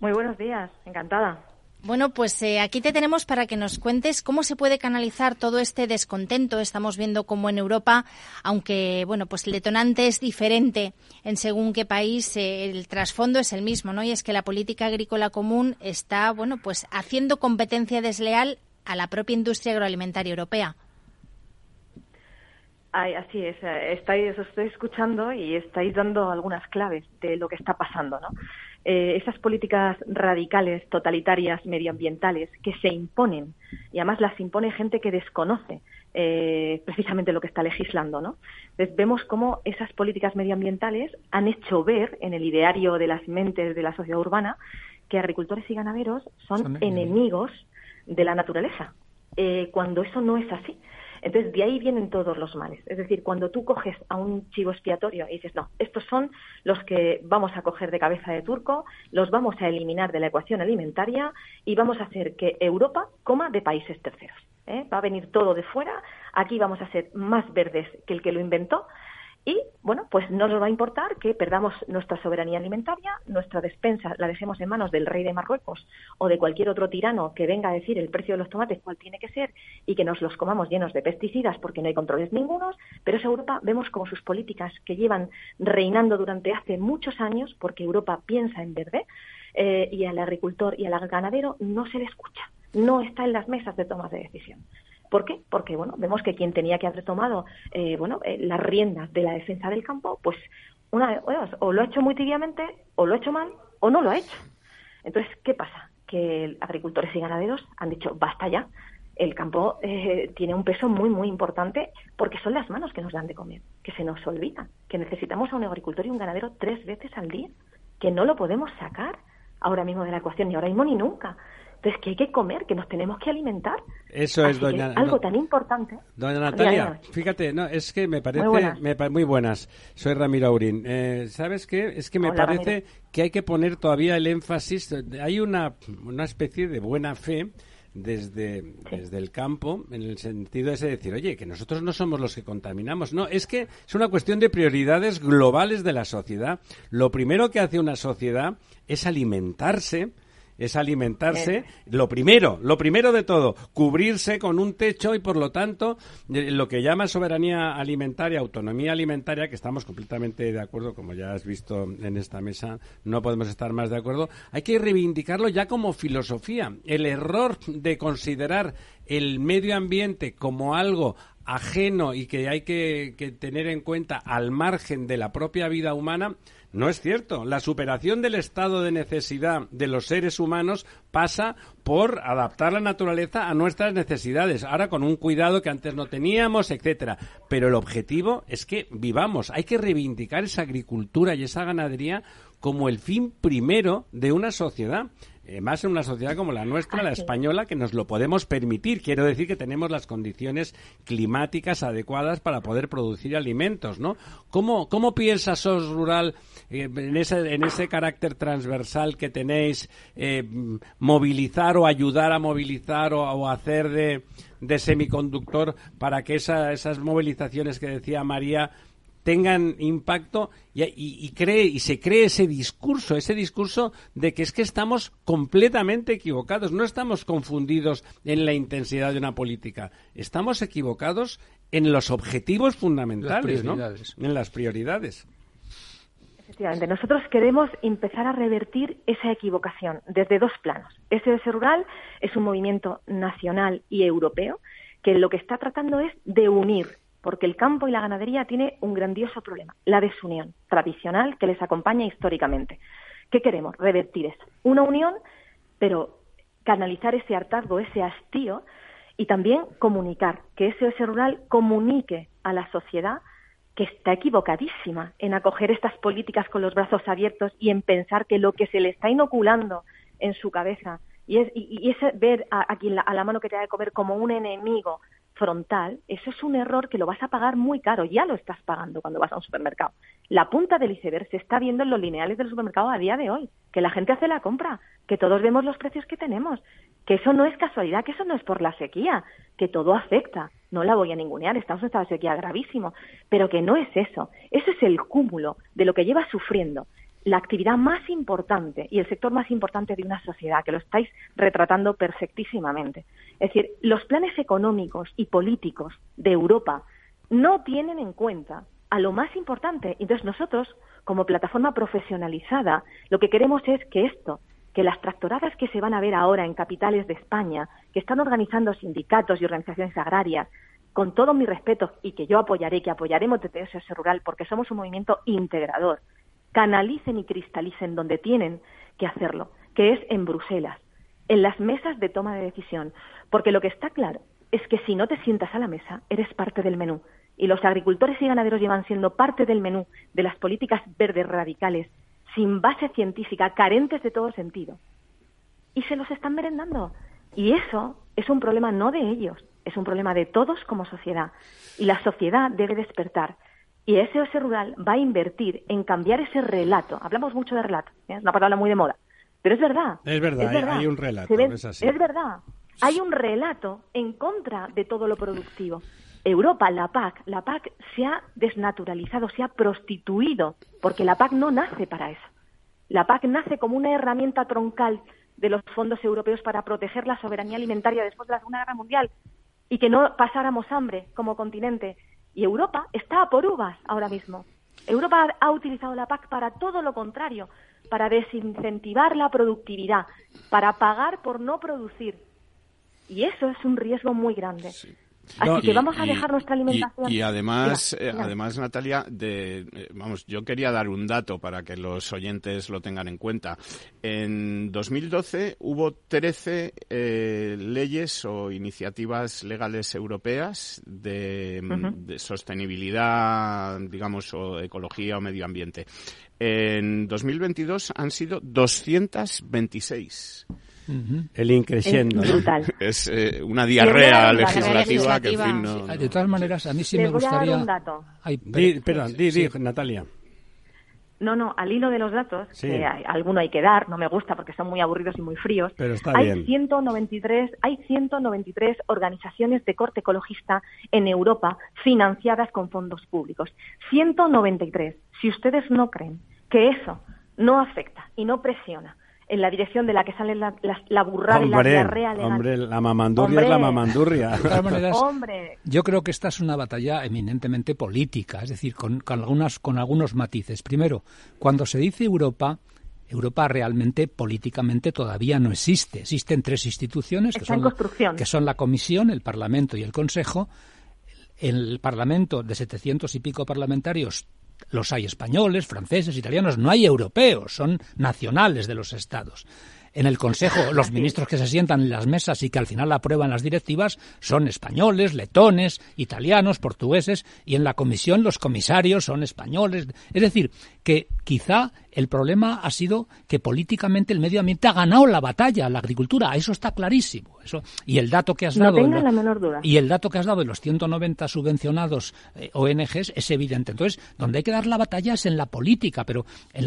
Muy buenos días, encantada. Bueno, pues eh, aquí te tenemos para que nos cuentes cómo se puede canalizar todo este descontento. Estamos viendo cómo en Europa, aunque bueno, pues el detonante es diferente en según qué país, eh, el trasfondo es el mismo, ¿no? Y es que la política agrícola común está, bueno, pues haciendo competencia desleal a la propia industria agroalimentaria europea. Ay, así es, eh, estáis, os estoy escuchando y estáis dando algunas claves de lo que está pasando, ¿no? Eh, esas políticas radicales, totalitarias, medioambientales que se imponen y además las impone gente que desconoce eh, precisamente lo que está legislando, ¿no? Entonces vemos cómo esas políticas medioambientales han hecho ver en el ideario de las mentes de la sociedad urbana que agricultores y ganaderos son, enemigos de la naturaleza, eh, cuando eso no es así. Entonces, de ahí vienen todos los males. Es decir, cuando tú coges a un chivo expiatorio y dices, no, estos son los que vamos a coger de cabeza de turco, los vamos a eliminar de la ecuación alimentaria y vamos a hacer que Europa coma de países terceros. ¿eh? Va a venir todo de fuera, aquí vamos a ser más verdes que el que lo inventó y bueno, pues no nos va a importar que perdamos nuestra soberanía alimentaria, nuestra despensa la dejemos en manos del rey de Marruecos o de cualquier otro tirano que venga a decir el precio de los tomates cuál tiene que ser y que nos los comamos llenos de pesticidas porque no hay controles ningunos, pero esa Europa vemos como sus políticas que llevan reinando durante hace muchos años, porque Europa piensa en verde, eh, y al agricultor y al ganadero no se le escucha, no está en las mesas de toma de decisión. ¿Por qué? Porque bueno, vemos que quien tenía que haber tomado eh, bueno, eh, las riendas de la defensa del campo, pues una o lo ha hecho muy tibiamente, o lo ha hecho mal, o no lo ha hecho. Entonces, ¿qué pasa? Que agricultores y ganaderos han dicho, basta ya, el campo eh, tiene un peso muy, muy importante porque son las manos que nos dan de comer, que se nos olvida, que necesitamos a un agricultor y un ganadero tres veces al día, que no lo podemos sacar ahora mismo de la ecuación, ni ahora mismo ni nunca. Entonces, que hay que comer, que nos tenemos que alimentar. Eso es, doña. algo tan importante. Doña Natalia, fíjate, no, es que me parece. Muy buenas. Soy Ramiro Aurín. Eh, ¿Sabes qué? Es que me parece que hay que poner todavía el énfasis. Hay una, una especie de buena fe desde, desde el campo, en el sentido ese de decir, oye, que nosotros no somos los que contaminamos. No, es que es una cuestión de prioridades globales de la sociedad. Lo primero que hace una sociedad es alimentarse, es alimentarse, lo primero, lo primero de todo, cubrirse con un techo y por lo tanto eh, lo que llama soberanía alimentaria, autonomía alimentaria, que estamos completamente de acuerdo, como ya has visto en esta mesa, no podemos estar más de acuerdo, hay que reivindicarlo ya como filosofía. El error de considerar el medio ambiente como algo ajeno y que hay que, que tener en cuenta al margen de la propia vida humana, no es cierto. La superación del estado de necesidad de los seres humanos pasa por adaptar la naturaleza a nuestras necesidades, ahora con un cuidado que antes no teníamos, etcétera. Pero el objetivo es que vivamos, hay que reivindicar esa agricultura y esa ganadería como el fin primero de una sociedad. Eh, más en una sociedad como la nuestra, la española, que nos lo podemos permitir. Quiero decir que tenemos las condiciones climáticas adecuadas para poder producir alimentos, ¿no? ¿Cómo, cómo piensa SOS Rural eh, en, ese, en ese carácter transversal que tenéis, eh, movilizar o ayudar a movilizar o, hacer de, de, semiconductor para que esas movilizaciones que decía María tengan impacto y, cree y se cree ese discurso, ese discurso de que es que estamos completamente equivocados, no estamos confundidos en la intensidad de una política, estamos equivocados en los objetivos fundamentales, ¿no? En las prioridades. Efectivamente, nosotros queremos empezar a revertir esa equivocación desde dos planos. SOS Rural es un movimiento nacional y europeo que lo que está tratando es de unir porque el campo y la ganadería tiene un grandioso problema, la desunión tradicional que les acompaña históricamente. ¿Qué queremos? Revertir eso. Una unión, pero canalizar ese hartazgo, ese hastío y también comunicar, que ese rural comunique a la sociedad que está equivocadísima en acoger estas políticas con los brazos abiertos y en pensar que lo que se le está inoculando en su cabeza y es, y, ver a, a, quien a la mano que te da de comer como un enemigo frontal, eso es un error que lo vas a pagar muy caro, ya lo estás pagando cuando vas a un supermercado. La punta del iceberg se está viendo en los lineales del supermercado a día de hoy, que la gente hace la compra, que todos vemos los precios que tenemos, que eso no es casualidad, que eso no es por la sequía, que todo afecta. No la voy a ningunear, estamos en estado de sequía gravísimo, pero que no es eso, eso es el cúmulo de lo que lleva sufriendo la actividad más importante y el sector más importante de una sociedad, que lo estáis retratando perfectísimamente. Es decir, los planes económicos y políticos de Europa no tienen en cuenta a lo más importante. Entonces nosotros, como plataforma profesionalizada, lo que queremos es que esto, que las tractoradas que se van a ver ahora en capitales de España, que están organizando sindicatos y organizaciones agrarias, con todo mi respeto y que yo apoyaré, que apoyaremos TTS Rural porque somos un movimiento integrador, canalicen y cristalicen donde tienen que hacerlo, que es en Bruselas, en las mesas de toma de decisión. Porque lo que está claro es que si no te sientas a la mesa, eres parte del menú. Y los agricultores y ganaderos llevan siendo parte del menú de las políticas verdes radicales, sin base científica, carentes de todo sentido. Y se los están merendando. Y eso es un problema no de ellos, es un problema de todos como sociedad. Y la sociedad debe despertar. Y SOS Rural va a invertir en cambiar ese relato. Hablamos mucho de relato, ¿eh? es una palabra muy de moda. Pero es verdad. Es verdad, Hay, un relato. es, es verdad. Hay un relato en contra de todo lo productivo. Europa, la PAC, la PAC se ha desnaturalizado, se ha prostituido, porque la PAC no nace para eso. La PAC nace como una herramienta troncal de los fondos europeos para proteger la soberanía alimentaria después de la Segunda Guerra Mundial y que no pasáramos hambre como continente. Y Europa está por uvas ahora mismo. Europa ha utilizado la PAC para todo lo contrario, para desincentivar la productividad, para pagar por no producir. Y eso es un riesgo muy grande. Así que vamos a dejar nuestra alimentación. Y, además, eh, además Natalia, de, eh, vamos, yo quería dar un dato para que los oyentes lo tengan en cuenta. En 2012 hubo 13 eh, leyes o iniciativas legales europeas de, de sostenibilidad, digamos, o ecología o medio ambiente. En 2022 han sido 226. El increciendo. Es eh, una diarrea legislativa, que, en fin, no, De todas maneras, a mí sí me gustaría... un dato. perdón, di, Natalia. No, no, al hilo de los datos, que alguno hay que dar, no me gusta porque son muy aburridos y muy fríos. Pero está hay bien. 193, hay 193 organizaciones de corte ecologista en Europa financiadas con fondos públicos. 193. Si ustedes no creen que eso no afecta y no presiona en la dirección de la que sale la, la, burrada y la diarrea Hombre, la mamandurria es la mamandurria. hombre. Yo creo que esta es una batalla eminentemente política, es decir, con, con, algunas, con algunos matices. Primero, cuando se dice Europa, Europa realmente políticamente todavía no existe. Existen tres instituciones que son, que son la Comisión, el Parlamento y el Consejo. El Parlamento de 700 y pico parlamentarios los hay españoles, franceses, italianos, no hay europeos, son nacionales de los estados. En el Consejo, los ministros que se sientan en las mesas y que al final aprueban las directivas son españoles, letones, italianos, portugueses, y en la Comisión los comisarios son españoles. Es decir, que quizá el problema ha sido que políticamente el medio ambiente ha ganado la batalla, la agricultura, eso está clarísimo. Eso y el dato que has dado la menor duda. y el dato que has dado de los 190 subvencionados eh, ONGs es evidente. Entonces, donde hay que dar la batalla es en la política, pero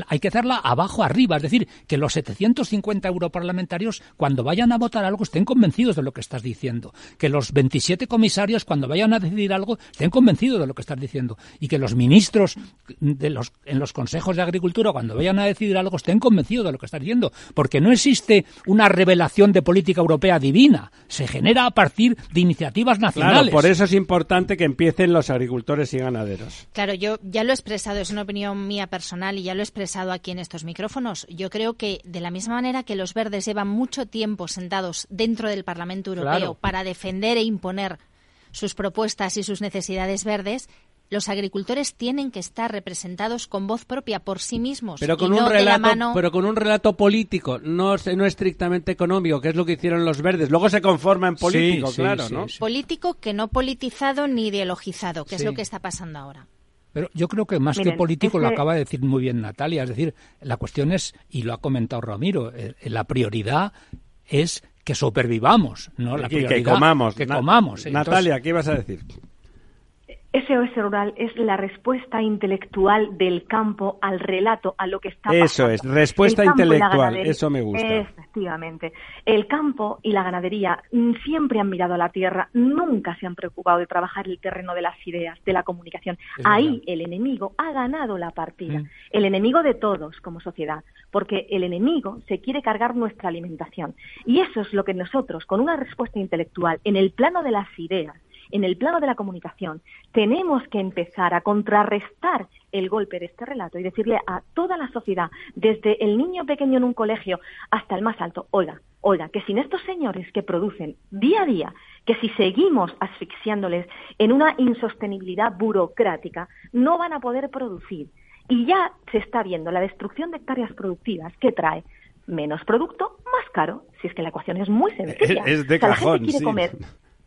hay que hacerla abajo arriba, es decir, que los 750 europarlamentarios cuando vayan a votar algo estén convencidos de lo que estás diciendo, que los 27 comisarios cuando vayan a decidir algo estén convencidos de lo que estás diciendo y que los ministros de los en los consejos de agricultura cuando vayan a decidir algo estén convencidos de lo que están diciendo, porque no existe una revelación de política europea divina, se genera a partir de iniciativas nacionales. Claro, por eso es importante que empiecen los agricultores y ganaderos. Claro, yo ya lo he expresado, es una opinión mía personal y ya lo he expresado aquí en estos micrófonos. Yo creo que de la misma manera que los verdes llevan mucho tiempo sentados dentro del Parlamento Europeo para defender e imponer sus propuestas y sus necesidades verdes, los agricultores tienen que estar representados con voz propia por sí mismos. Pero con, un, relato, pero con un relato político, no, no estrictamente económico, que es lo que hicieron los verdes. Luego se conforma en político, claro, ¿no? Político que no politizado ni ideologizado, que es lo que está pasando ahora. Pero yo creo que más que político lo acaba de decir muy bien Natalia. Es decir, la cuestión es, y lo ha comentado Ramiro, eh, la prioridad es que supervivamos, ¿no? La prioridad, que comamos. Que comamos. Natalia, ¿qué ibas a decir? SOS Rural es la respuesta intelectual del campo al relato, a lo que está pasando. Eso es, respuesta intelectual, eso me gusta. Efectivamente. El campo y la ganadería siempre han mirado a la tierra, nunca se han preocupado de trabajar el terreno de las ideas, de la comunicación. Ahí el enemigo ha ganado la partida, mm. el enemigo de todos como sociedad, porque el enemigo se quiere cargar nuestra alimentación. Y eso es lo que nosotros, con una respuesta intelectual, en el plano de las ideas, en el plano de la comunicación, tenemos que empezar a contrarrestar el golpe de este relato y decirle a toda la sociedad, desde el niño pequeño en un colegio hasta el más alto, oiga, oiga, que sin estos señores que producen día a día, que si seguimos asfixiándoles en una insostenibilidad burocrática, no van a poder producir. Y ya se está viendo la destrucción de hectáreas productivas que trae menos producto, más caro. Si es que la ecuación es muy sencilla. Es, de cajón, quiere comer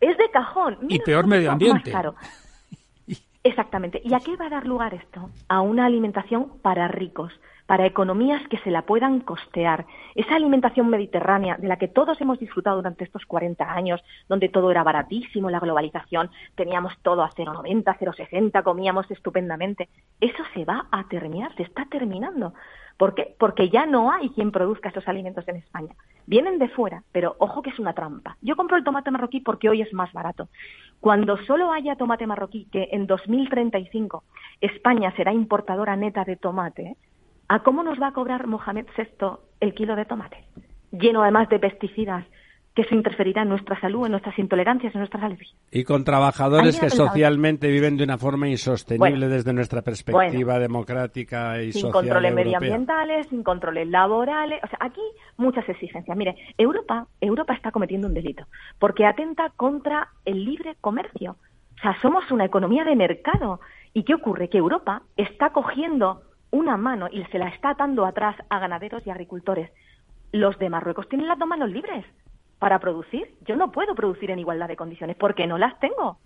es de cajón. y peor medio ambiente. Exactamente. ¿Y a qué va a dar lugar esto? A una alimentación para ricos, para economías que se la puedan costear. Esa alimentación mediterránea de la que todos hemos disfrutado durante estos 40 años, donde todo era baratísimo, la globalización, teníamos todo a 0,90, 0,60, comíamos estupendamente, eso se va a terminar, se está terminando. ¿Por qué? Porque ya no hay quien produzca esos alimentos en España. Vienen de fuera, pero ojo que es una trampa. Yo compro el tomate marroquí porque hoy es más barato. Cuando solo haya tomate marroquí, que en 2035 España será importadora neta de tomate, ¿a cómo nos va a cobrar Mohamed VI el kilo de tomate? Lleno además de pesticidas, que eso interferirá en nuestra salud, en nuestras intolerancias, en nuestras alergias. Y con trabajadores que socialmente viven de una forma insostenible desde nuestra perspectiva democrática y sin social. Sin controles medioambientales, sin controles laborales. O sea, aquí muchas exigencias. Mire, Europa, Europa está cometiendo un delito porque atenta contra el libre comercio. O sea, somos una economía de mercado. ¿Y qué ocurre? Que Europa está cogiendo una mano y se la está atando atrás a ganaderos y agricultores. Los de Marruecos tienen las dos manos libres para producir. Yo no puedo producir en igualdad de condiciones porque no las tengo.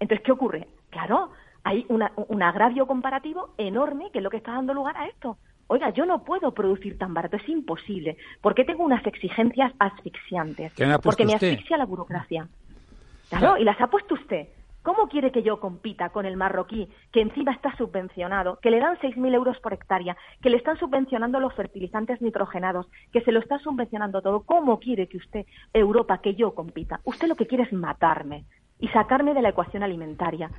Entonces, ¿qué ocurre? Claro, hay un agravio comparativo enorme que es lo que está dando lugar a esto. Oiga, yo no puedo producir tan barato, es imposible, porque tengo unas exigencias asfixiantes, porque me asfixia la burocracia. Claro, y las ha puesto usted. ¿Cómo quiere que yo compita con el marroquí, que encima está subvencionado, que le dan 6.000 euros por hectárea, que le están subvencionando los fertilizantes nitrogenados, que se lo está subvencionando todo? ¿Cómo quiere que usted, Europa, que yo compita? Usted lo que quiere es matarme y sacarme de la ecuación alimentaria.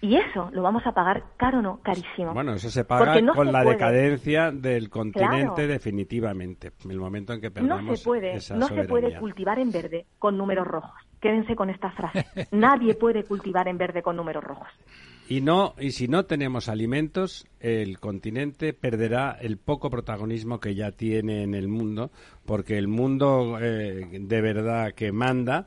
Y eso lo vamos a pagar caro o no, carísimo. Bueno, eso se paga con la decadencia del continente definitivamente, en el momento en que perdamos No se puede, no se puede cultivar en verde con números rojos. Quédense con esta frase. Nadie puede cultivar en verde con números rojos. Y no y si no tenemos alimentos, el continente perderá el poco protagonismo que ya tiene en el mundo, porque el mundo eh, de verdad que manda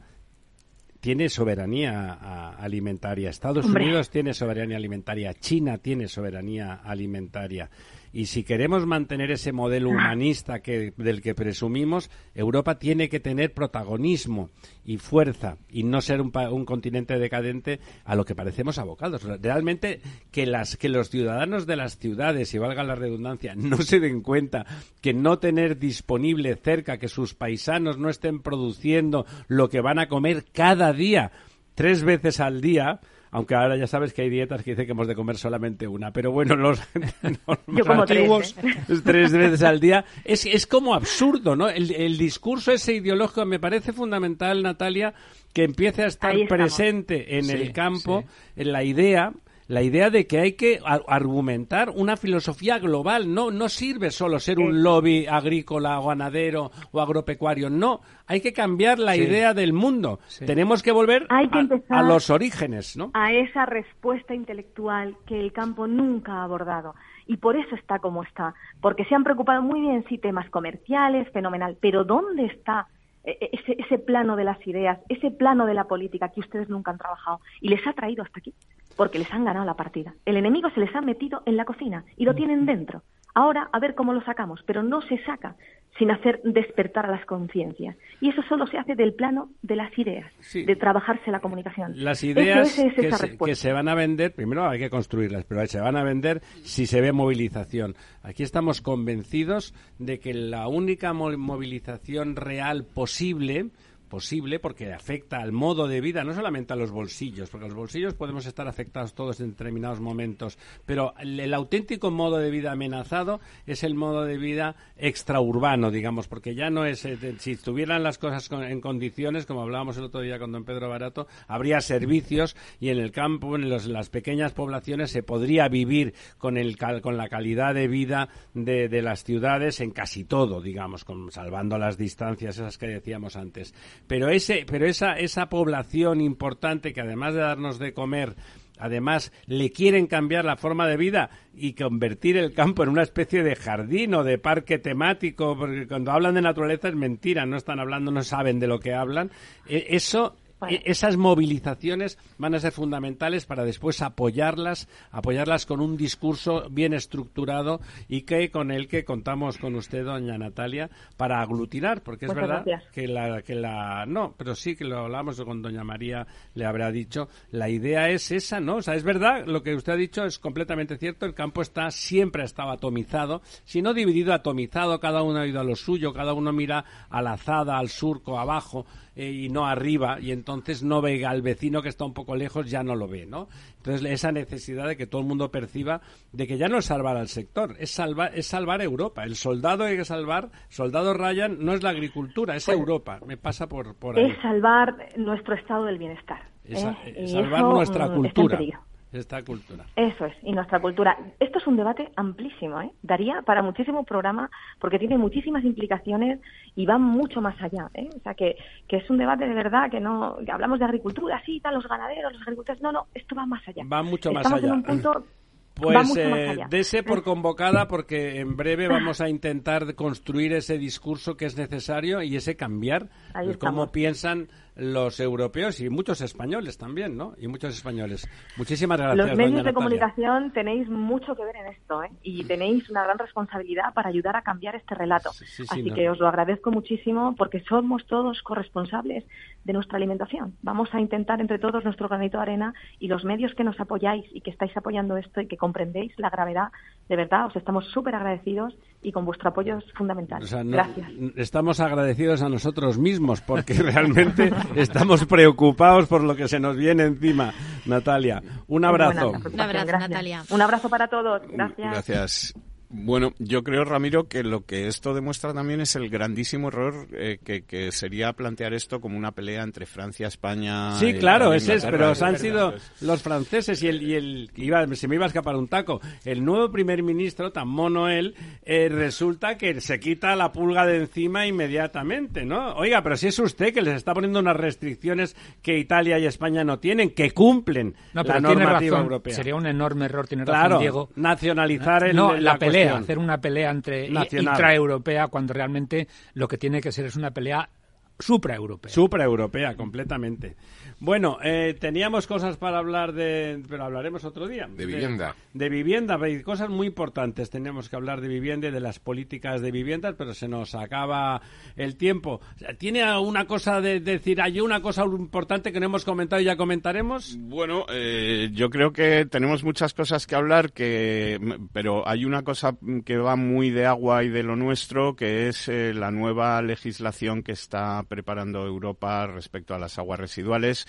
tiene soberanía alimentaria. Estados Unidos tiene soberanía alimentaria. China tiene soberanía alimentaria. Y si queremos mantener ese modelo humanista que, del que presumimos, Europa tiene que tener protagonismo y fuerza y no ser un, un, continente decadente a lo que parecemos abocados. Realmente que, las, que los ciudadanos de las ciudades, y valga la redundancia, no se den cuenta que no tener disponible cerca, que sus paisanos no estén produciendo lo que van a comer cada día, tres veces al día, aunque ahora ya sabes que hay dietas que dicen que hemos de comer solamente una, pero bueno, los, antiguos tres, veces al día, es, es como absurdo, ¿no? El, discurso ese ideológico me parece fundamental, Natalia, que empiece a estar presente en el campo, en la idea la idea de que hay que argumentar una filosofía global. No, no sirve solo ser un lobby agrícola o ganadero o agropecuario. No, hay que cambiar la idea del mundo. Tenemos que volver a, los orígenes, ¿no? A esa respuesta intelectual que el campo nunca ha abordado. Y por eso está como está. Porque se han preocupado muy bien, sí, temas comerciales, fenomenal. Pero ¿dónde está e, e, ese, ese plano de las ideas, ese plano de la política que ustedes nunca han trabajado y les ha traído hasta aquí? Porque les han ganado la partida. El enemigo se les ha metido en la cocina y lo tienen dentro. Ahora a ver cómo lo sacamos, pero no se saca sin hacer despertar a las conciencias. Y eso solo se hace del plano de las ideas, de trabajarse la comunicación. Las ideas que, se, que, se, van a vender, primero hay que construirlas, pero se van a vender si se ve movilización. Aquí estamos convencidos de que la única movilización real posible posible porque afecta al modo de vida, no solamente a los bolsillos, porque los bolsillos podemos estar afectados todos en determinados momentos, pero el, auténtico modo de vida amenazado es el modo de vida extraurbano, digamos, porque ya no es, eh, si estuvieran las cosas en condiciones, como hablábamos el otro día con don Pedro Barato, habría servicios y en el campo, en, las pequeñas poblaciones, se podría vivir con, el, con la calidad de vida de, las ciudades en casi todo, digamos, con, salvando las distancias esas que decíamos antes pero ese pero esa esa población importante que además de darnos de comer además le quieren cambiar la forma de vida y convertir el campo en una especie de jardín o de parque temático, porque cuando hablan de naturaleza es mentira, no están hablando, no saben de lo que hablan. E, eso e-, esas movilizaciones van a ser fundamentales para después apoyarlas, apoyarlas con un discurso bien estructurado y que con el que contamos con usted, doña Natalia, para aglutinar, porque es verdad que la, que la no, pero sí que lo hablamos con doña María, le habrá dicho, la idea es esa, ¿no? O sea, es verdad, lo que usted ha dicho es completamente cierto, el campo está siempre ha estado atomizado, si no dividido, atomizado, cada uno ha ido a lo suyo, cada uno mira a la azada, al surco, abajo, eh, y no arriba, y entonces no ve al vecino que está un poco lejos, ya no lo ve, ¿no? Entonces, esa necesidad de que todo el mundo perciba de que ya no es salvar al sector, es salvar, es salvar Europa. El soldado hay que salvar, soldado Ryan, no es la agricultura, es pues Europa. Me pasa por, por ahí. Es salvar nuestro estado del bienestar. Es, ¿eh? salvar nuestra mm, cultura esta cultura. Eso es, y nuestra cultura. Esto es un debate amplísimo, ¿eh? Daría para muchísimo programa porque tiene muchísimas implicaciones y va mucho más allá, ¿eh? O sea, que, que es un debate de verdad que no... Que hablamos de agricultura, sí, tal, los ganaderos, los agricultores... No, no, esto va más allá. Va mucho más allá. En un punto pues eh, dese por convocada porque en breve vamos a intentar construir ese discurso que es necesario y ese cambiar cómo piensan los europeos y muchos españoles también, ¿no? Y muchos españoles. Muchísimas gracias. Los medios de comunicación tenéis mucho que ver en esto, ¿eh? Y tenéis una gran responsabilidad para ayudar a cambiar este relato. Así que os lo agradezco muchísimo porque somos todos corresponsables de nuestra alimentación. Vamos a intentar entre todos nuestro granito de arena y los medios que nos apoyáis y que estáis apoyando esto y que comprendéis la gravedad, de verdad, os estamos súper agradecidos y con vuestro apoyo es fundamental. Gracias. Estamos agradecidos a nosotros mismos porque realmente estamos preocupados por lo que se nos viene encima, Natalia. Un abrazo. Un abrazo, Natalia. Un abrazo para todos. Gracias. Gracias. Bueno, yo creo, Ramiro, que lo que esto demuestra también es el grandísimo error eh, que, sería plantear esto como una pelea entre Francia, España. Sí, claro, ese es, pero han sido los franceses y el, y el iba, se me iba a escapar un taco. El nuevo primer ministro, tan mono él, eh, resulta que se quita la pulga de encima inmediatamente, ¿no? Oiga, pero si es usted que les está poniendo unas restricciones que Italia y España no tienen, que cumplen la normativa europea. Sería un enorme error, tiene razón, Diego. nacionalizar el, la pelea hacer una pelea entre intraeuropea cuando realmente lo que tiene que ser es una pelea supraeuropea. Supraeuropea, completamente. Bueno, eh, teníamos cosas para hablar de, pero hablaremos otro día. De vivienda. De, vivienda, cosas muy importantes. Tenemos que hablar de vivienda y de las políticas de vivienda, pero se nos acaba el tiempo. ¿Tiene una cosa de, decir, hay una cosa importante que no hemos comentado y ya comentaremos? Bueno, eh, yo creo que tenemos muchas cosas que hablar, que, pero hay una cosa que va muy de agua y de lo nuestro, que es eh, la nueva legislación que está preparando Europa respecto a las aguas residuales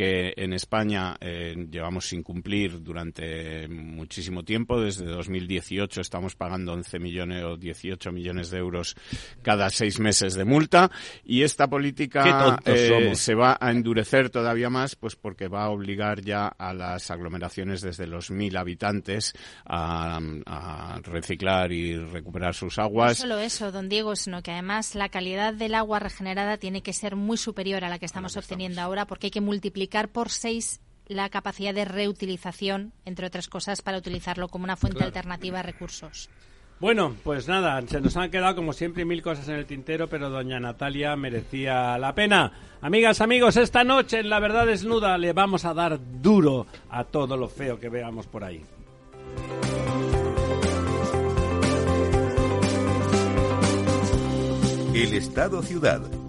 que en España eh, llevamos sin cumplir durante muchísimo tiempo. Desde 2018 estamos pagando 11 millones o 18 millones de euros cada seis meses de multa y esta política eh, se va a endurecer todavía más, pues porque va a obligar ya a las aglomeraciones desde los mil habitantes a, reciclar y recuperar sus aguas. No solo eso, don Diego, sino que además la calidad del agua regenerada tiene que ser muy superior a la que estamos obteniendo ahora porque hay que multiplicar por seis la capacidad de reutilización, entre otras cosas, para utilizarlo como una fuente alternativa de recursos. Bueno, pues nada, se nos han quedado como siempre mil cosas en el tintero, pero doña Natalia merecía la pena. Amigas, amigos, esta noche en La Verdad Desnuda le vamos a dar duro a todo lo feo que veamos por ahí. El Estado Ciudad